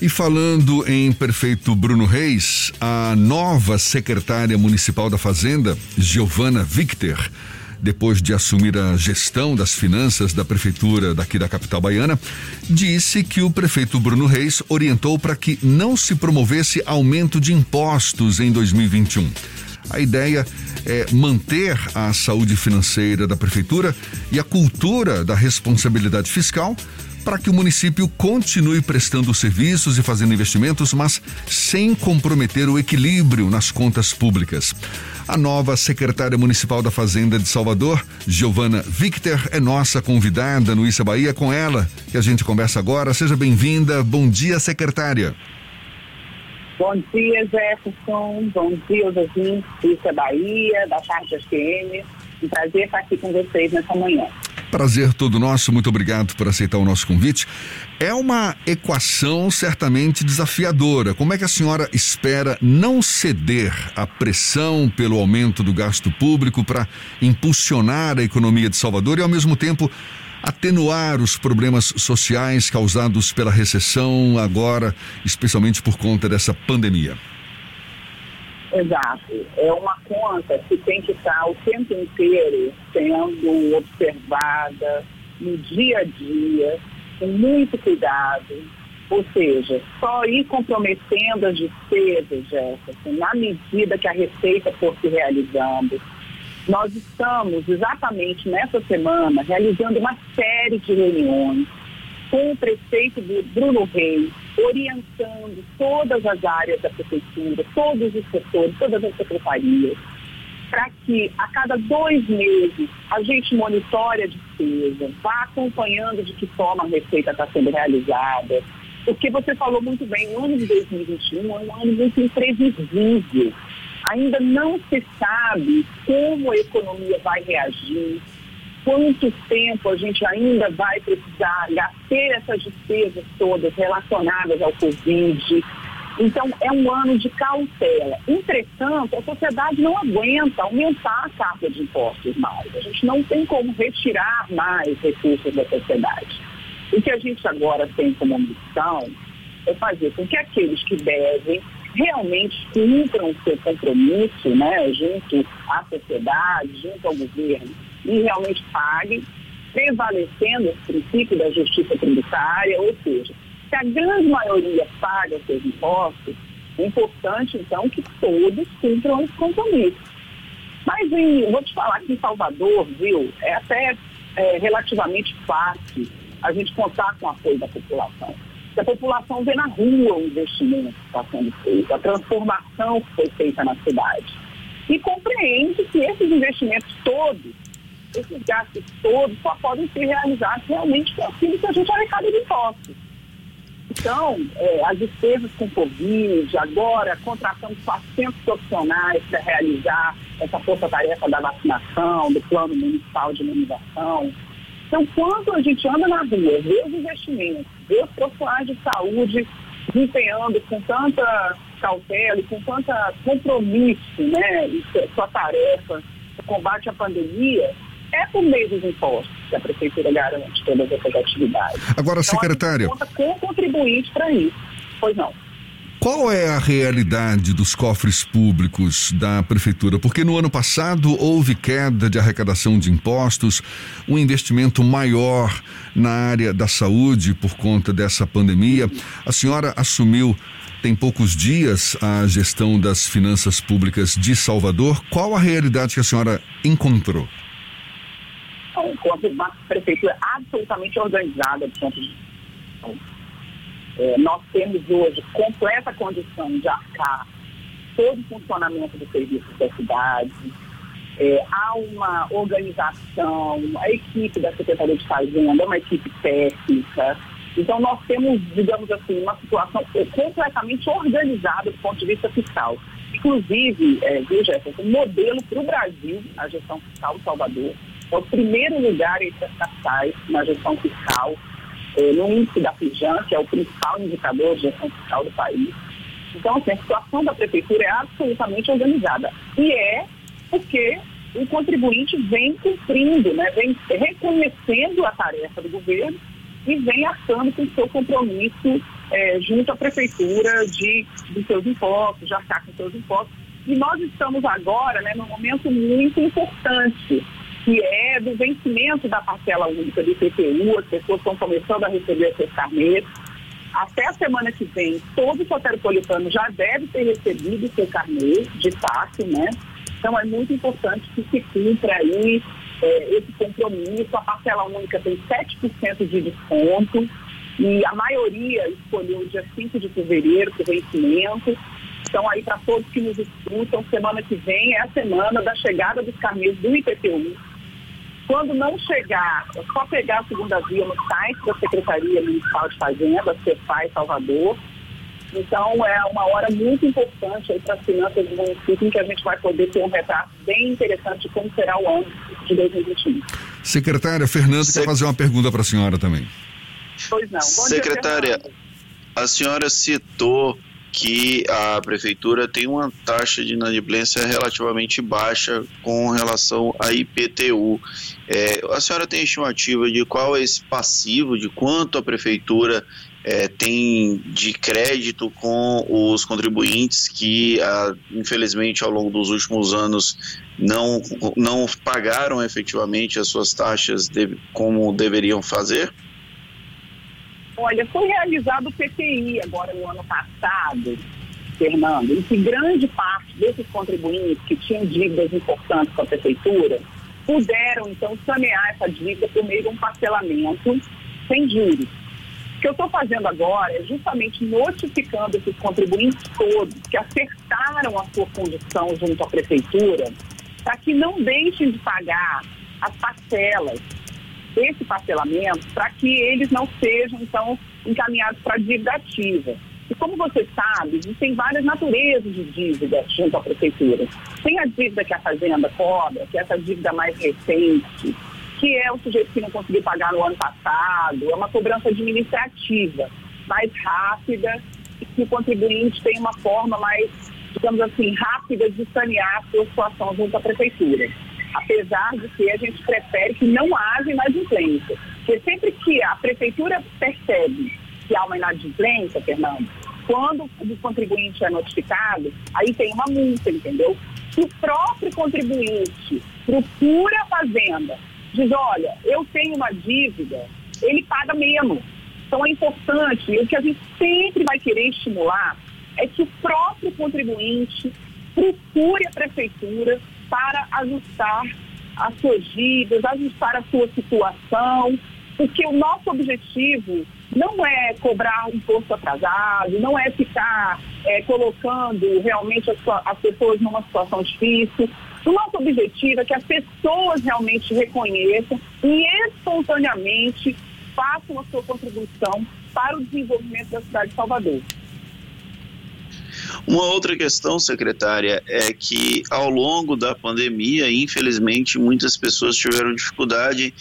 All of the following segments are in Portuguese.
E falando em prefeito Bruno Reis, a nova secretária municipal da Fazenda, Giovana Victor, depois de assumir a gestão das finanças da prefeitura daqui da capital baiana, disse que o prefeito Bruno Reis orientou para que não se promovesse aumento de impostos em 2021. A ideia é manter a saúde financeira da prefeitura e a cultura da responsabilidade fiscal para que o município continue prestando serviços e fazendo investimentos, mas sem comprometer o equilíbrio nas contas públicas. A nova secretária municipal da Fazenda de Salvador, Giovana Victor, é nossa convidada no Issa Bahia. Com ela que a gente conversa agora. Seja bem-vinda. Bom dia, secretária. Bom dia, Jefferson. Bom dia, os ouvintes do Issa Bahia, da Tarde FM. Um prazer estar aqui com vocês nessa manhã. Prazer todo nosso, muito obrigado por aceitar o nosso convite. É uma equação certamente desafiadora. Como é que a senhora espera não ceder à pressão pelo aumento do gasto público para impulsionar a economia de Salvador e, ao mesmo tempo, atenuar os problemas sociais causados pela recessão agora, especialmente por conta dessa pandemia? Exato. É uma conta que tem que estar o tempo inteiro sendo observada no dia a dia, com muito cuidado. Ou seja, só ir comprometendo as despesas, Jefferson, na medida que a receita for se realizando. Nós estamos exatamente nessa semana realizando uma série de reuniões com o prefeito Bruno Reis, orientando todas as áreas da prefeitura, todos os setores, todas as secretarias, para que a cada dois meses a gente monitore a despesa, vá acompanhando de que forma a receita está sendo realizada. Porque você falou muito bem, o ano de 2021 é um ano muito imprevisível. Ainda não se sabe como a economia vai reagir, quanto tempo a gente ainda vai precisar ter essas despesas todas relacionadas ao Covid. Então, é um ano de cautela. Entretanto, a sociedade não aguenta aumentar a carga de impostos mais. A gente não tem como retirar mais recursos da sociedade. O que a gente agora tem como missão é fazer com que aqueles que devem realmente cumpram o seu compromisso né, junto à sociedade, junto ao governo, e realmente paguem, prevalecendo esse princípio da justiça tributária, ou seja, se a grande maioria paga seus impostos, é importante, então, que todos cumpram esse compromisso. Mas em, vou te falar que em Salvador, viu, é até é, relativamente fácil a gente contar com o apoio da população. Se a população vê na rua o investimento que está sendo feito, a transformação que foi feita na cidade. E compreende que esses investimentos todos esses gastos todos só podem ser realizados realmente com aquilo que a gente arrecada de impostos. Então, é, as despesas com Covid, agora contratamos 400 profissionais para realizar essa força-tarefa da vacinação, do plano municipal de imunização. Então, quando a gente anda na rua, vê os investimentos, os profissionais de saúde desempenhando com tanta cautela e com tanta compromisso né, sua tarefa, no combate à pandemia, é por meio dos impostos que a prefeitura garante todas essas atividades. Agora, então, secretária. A conta com contribuinte para isso. Pois não. Qual é a realidade dos cofres públicos da prefeitura? Porque no ano passado houve queda de arrecadação de impostos, um investimento maior na área da saúde por conta dessa pandemia. A senhora assumiu tem poucos dias a gestão das finanças públicas de Salvador. Qual a realidade que a senhora encontrou? enquanto uma prefeitura absolutamente organizada de. É, nós temos hoje completa condição de arcar todo o funcionamento do serviço da cidade. É, há uma organização, a equipe da Secretaria de Fazenda é uma equipe técnica. Então, nós temos, digamos assim, uma situação completamente organizada do ponto de vista fiscal. Inclusive, é, viu, Jefferson, um modelo para o Brasil, a gestão fiscal de Salvador, é o primeiro lugar entre as capitais na gestão fiscal, no índice da FIJAN, que é o principal indicador de gestão fiscal do país. Então, assim, a situação da prefeitura é absolutamente organizada. E é porque o contribuinte vem cumprindo, né, vem reconhecendo a tarefa do governo e vem achando com seu compromisso é, junto à prefeitura de, de seus impostos, de arcar com seus impostos. E nós estamos agora né, num momento muito importante, que é do vencimento da parcela única do IPTU, as pessoas estão começando a receber seus carnês. Até a semana que vem, todo o soteropolitano já deve ter recebido seu carnê, de fato, né? Então é muito importante que se cumpra aí é, esse compromisso. A parcela única tem 7% de desconto e a maioria escolheu o dia 5 de fevereiro para o vencimento. Então, aí, para todos que nos escutam, semana que vem é a semana da chegada dos carnês do IPTU. Quando não chegar, é só pegar a segunda via no site da Secretaria Municipal de Fazenda, CEFAI Salvador. Então, é uma hora muito importante para as finanças do município, em que a gente vai poder ter um retrato bem interessante de como será o ano de 2021. Secretária, Fernando Se... quer fazer uma pergunta para a senhora também. Pois não. Bom Secretária, dia, a senhora citou que a prefeitura tem uma taxa de inadimplência relativamente baixa com relação à IPTU. É, a senhora tem estimativa de qual é esse passivo, de quanto a prefeitura é, tem de crédito com os contribuintes que, ah, infelizmente, ao longo dos últimos anos não, não pagaram efetivamente as suas taxas de, como deveriam fazer? Olha, foi realizado o PTI agora no ano passado, Fernando, em que grande parte desses contribuintes que tinham dívidas importantes com a prefeitura puderam, então, sanear essa dívida por meio de um parcelamento sem juros. O que eu estou fazendo agora é justamente notificando esses contribuintes todos que acertaram a sua condição junto à prefeitura para que não deixem de pagar as parcelas esse parcelamento para que eles não sejam, então, encaminhados para a dívida ativa. E como você sabe, existem várias naturezas de dívida junto à prefeitura. Tem a dívida que a Fazenda cobra, que é essa dívida mais recente, que é o sujeito que não conseguiu pagar no ano passado, é uma cobrança administrativa mais rápida e que o contribuinte tem uma forma mais, digamos assim, rápida de sanear a sua situação junto à prefeitura apesar de que a gente prefere que não haja inadimplência. Porque sempre que a prefeitura percebe que há uma inadimplência, Fernando, quando o contribuinte é notificado, aí tem uma multa, entendeu? Se o próprio contribuinte procura a fazenda, diz, olha, eu tenho uma dívida, ele paga menos. Então é importante, e o que a gente sempre vai querer estimular é que o próprio contribuinte procure a prefeitura para ajustar as suas dívidas, ajustar a sua situação, porque o nosso objetivo não é cobrar um imposto atrasado, não é ficar é, colocando realmente as, as pessoas numa situação difícil. O nosso objetivo é que as pessoas realmente reconheçam e espontaneamente façam a sua contribuição para o desenvolvimento da cidade de Salvador. Uma outra questão, secretária, é que ao longo da pandemia, infelizmente, muitas pessoas tiveram dificuldade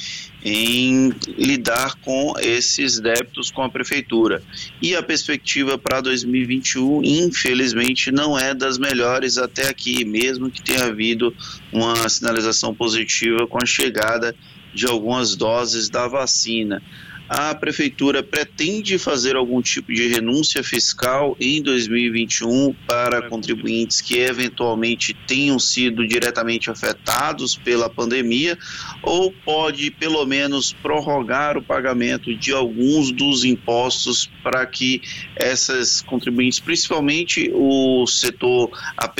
em lidar com esses débitos com a prefeitura. E a perspectiva para 2021, infelizmente, não é das melhores até aqui, mesmo que tenha havido uma sinalização positiva com a chegada de algumas doses da vacina a prefeitura pretende fazer algum tipo de renúncia fiscal em 2021 para contribuintes que eventualmente tenham sido diretamente afetados pela pandemia ou pode pelo menos prorrogar o pagamento de alguns dos impostos para que essas contribuintes, principalmente o setor,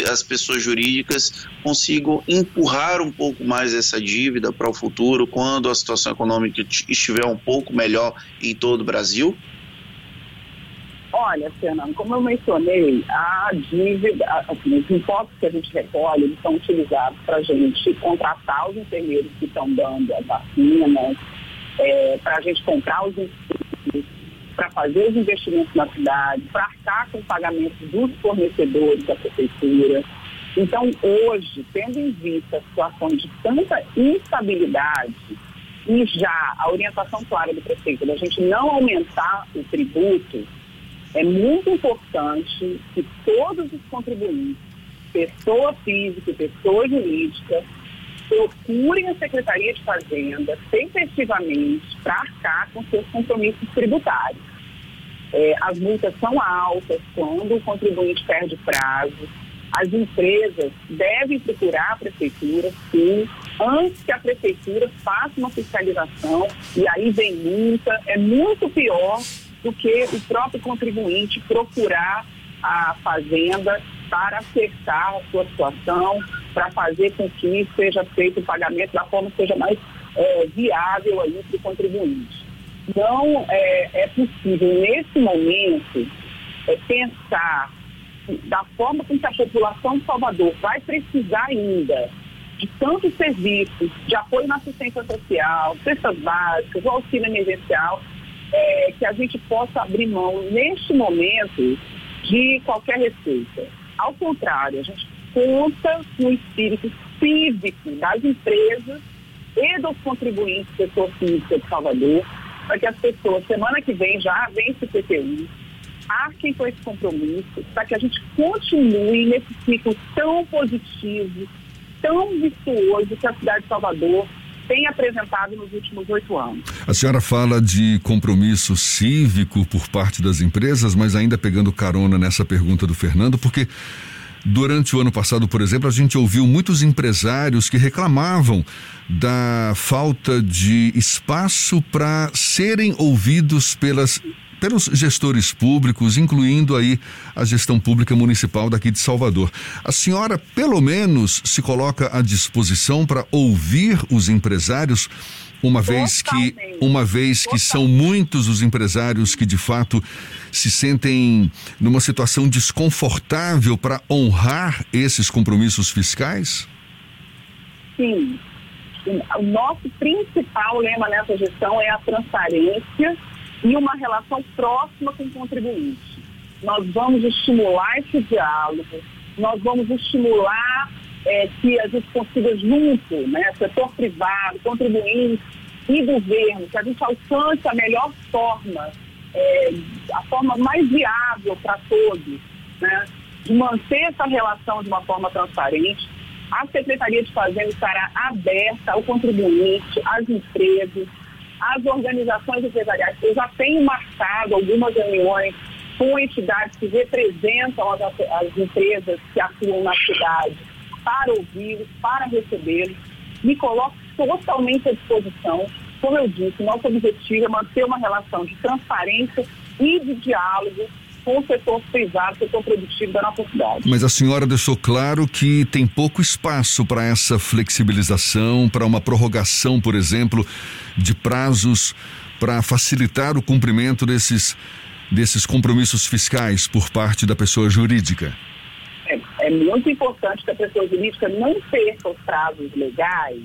as pessoas jurídicas, consigam empurrar um pouco mais essa dívida para o futuro quando a situação econômica estiver um pouco melhor melhor em todo o Brasil? Olha, Fernando, como eu mencionei, a dívida, assim, os impostos que a gente recolhe, eles são utilizados para a gente contratar os enfermeiros que estão dando as vacinas, é, para a gente comprar os insumos, para fazer os investimentos na cidade, para arcar com o pagamento dos fornecedores da prefeitura. Então, hoje, tendo em vista a situação de tanta instabilidade, e já a orientação clara do prefeito da gente não aumentar o tributo, é muito importante que todos os contribuintes, pessoa física e pessoa jurídica, procurem a Secretaria de Fazenda tempestivamente para arcar com seus compromissos tributários. É, as multas são altas quando o contribuinte perde prazo. As empresas devem procurar a prefeitura, sim, antes que a prefeitura faça uma fiscalização e aí vem multa. É muito pior do que o próprio contribuinte procurar a fazenda para acertar a sua situação, para fazer com que seja feito o pagamento da forma que seja mais é, viável aí para o contribuinte. Não é, é possível, nesse momento, é, pensar da forma com que a população Salvador vai precisar ainda de tantos serviços, de apoio na assistência social, cestas básicas, auxílio emergencial, é, que a gente possa abrir mão, neste momento, de qualquer receita. Ao contrário, a gente conta com o espírito cívico das empresas e dos contribuintes do setor físico de Salvador, para que as pessoas, semana que vem, já vence o PTU, arquem com esse compromisso, para que a gente continue nesse ciclo tão positivo, tão virtuoso que a cidade de Salvador tem apresentado nos últimos oito anos. A senhora fala de compromisso cívico por parte das empresas, mas ainda pegando carona nessa pergunta do Fernando, porque Durante o ano passado, por exemplo, a gente ouviu muitos empresários que reclamavam da falta de espaço para serem ouvidos pelas pelos gestores públicos, incluindo aí a gestão pública municipal daqui de Salvador. A senhora, pelo menos, se coloca à disposição para ouvir os empresários, uma vez que uma vez que são muitos os empresários que de fato se sentem numa situação desconfortável para honrar esses compromissos fiscais? Sim. O nosso principal lema nessa gestão é a transparência e uma relação próxima com o contribuinte. Nós vamos estimular esse diálogo, nós vamos estimular é, que a gente consiga junto, né, setor privado, contribuinte e governo, que a gente alcance a melhor forma, é, a forma mais viável para todos, né, de manter essa relação de uma forma transparente. A Secretaria de Fazenda estará aberta ao contribuinte, às empresas, as organizações empresariais. Eu já tenho marcado algumas reuniões com entidades que representam as, as empresas que atuam na cidade para ouvi-los, para recebê-los. Me coloco totalmente à disposição. Como eu disse, nosso objetivo é manter uma relação de transparência e de diálogo com o setor privado, setor produtivo da nossa cidade. Mas a senhora deixou claro que tem pouco espaço para essa flexibilização, para uma prorrogação, por exemplo, de prazos para facilitar o cumprimento desses, desses compromissos fiscais por parte da pessoa jurídica. É, é muito importante que a pessoa jurídica não perca os prazos legais,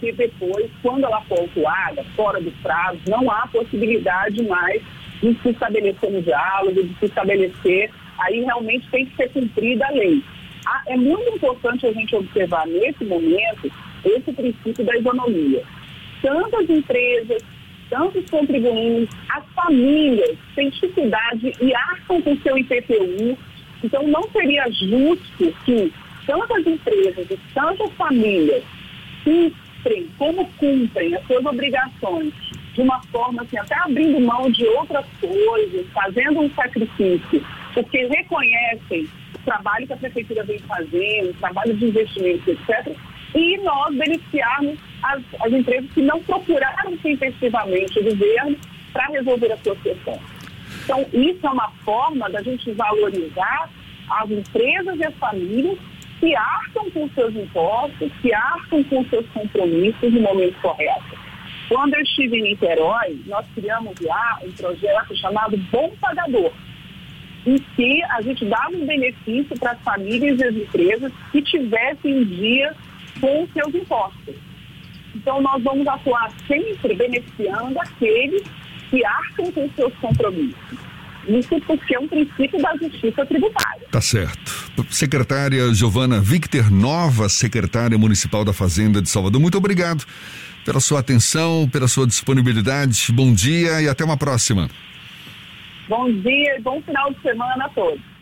que depois, quando ela for autuada, fora do prazo, não há possibilidade mais de se estabelecer um diálogo, de se estabelecer, aí realmente tem que ser cumprida a lei. Ah, é muito importante a gente observar nesse momento esse princípio da isonomia. Tantas empresas, tantos contribuintes, as famílias têm dificuldade e arcam com seu IPTU, então não seria justo que tantas empresas e tantas famílias cumprem, como cumprem as suas obrigações de uma forma assim, até abrindo mão de outras coisas, fazendo um sacrifício, porque reconhecem o trabalho que a prefeitura vem fazendo, o trabalho de investimento, etc., e nós beneficiarmos as, as empresas que não procuraram intensivamente o governo para resolver as suas questões. Então, isso é uma forma da gente valorizar as empresas e as famílias que arcam com seus impostos, que arcam com seus compromissos no momento correto. Quando eu estive em Niterói, nós criamos lá um projeto chamado Bom Pagador, em que a gente dava um benefício para as famílias e as empresas que tivessem em dia com seus impostos. Então, nós vamos atuar sempre beneficiando aqueles que arcam com seus compromissos. Isso porque é um princípio da justiça tributária. Tá certo. Secretária Giovana Victor, nova secretária municipal da Fazenda de Salvador, muito obrigado pela sua atenção, pela sua disponibilidade. Bom dia e até uma próxima. Bom dia e bom final de semana a todos.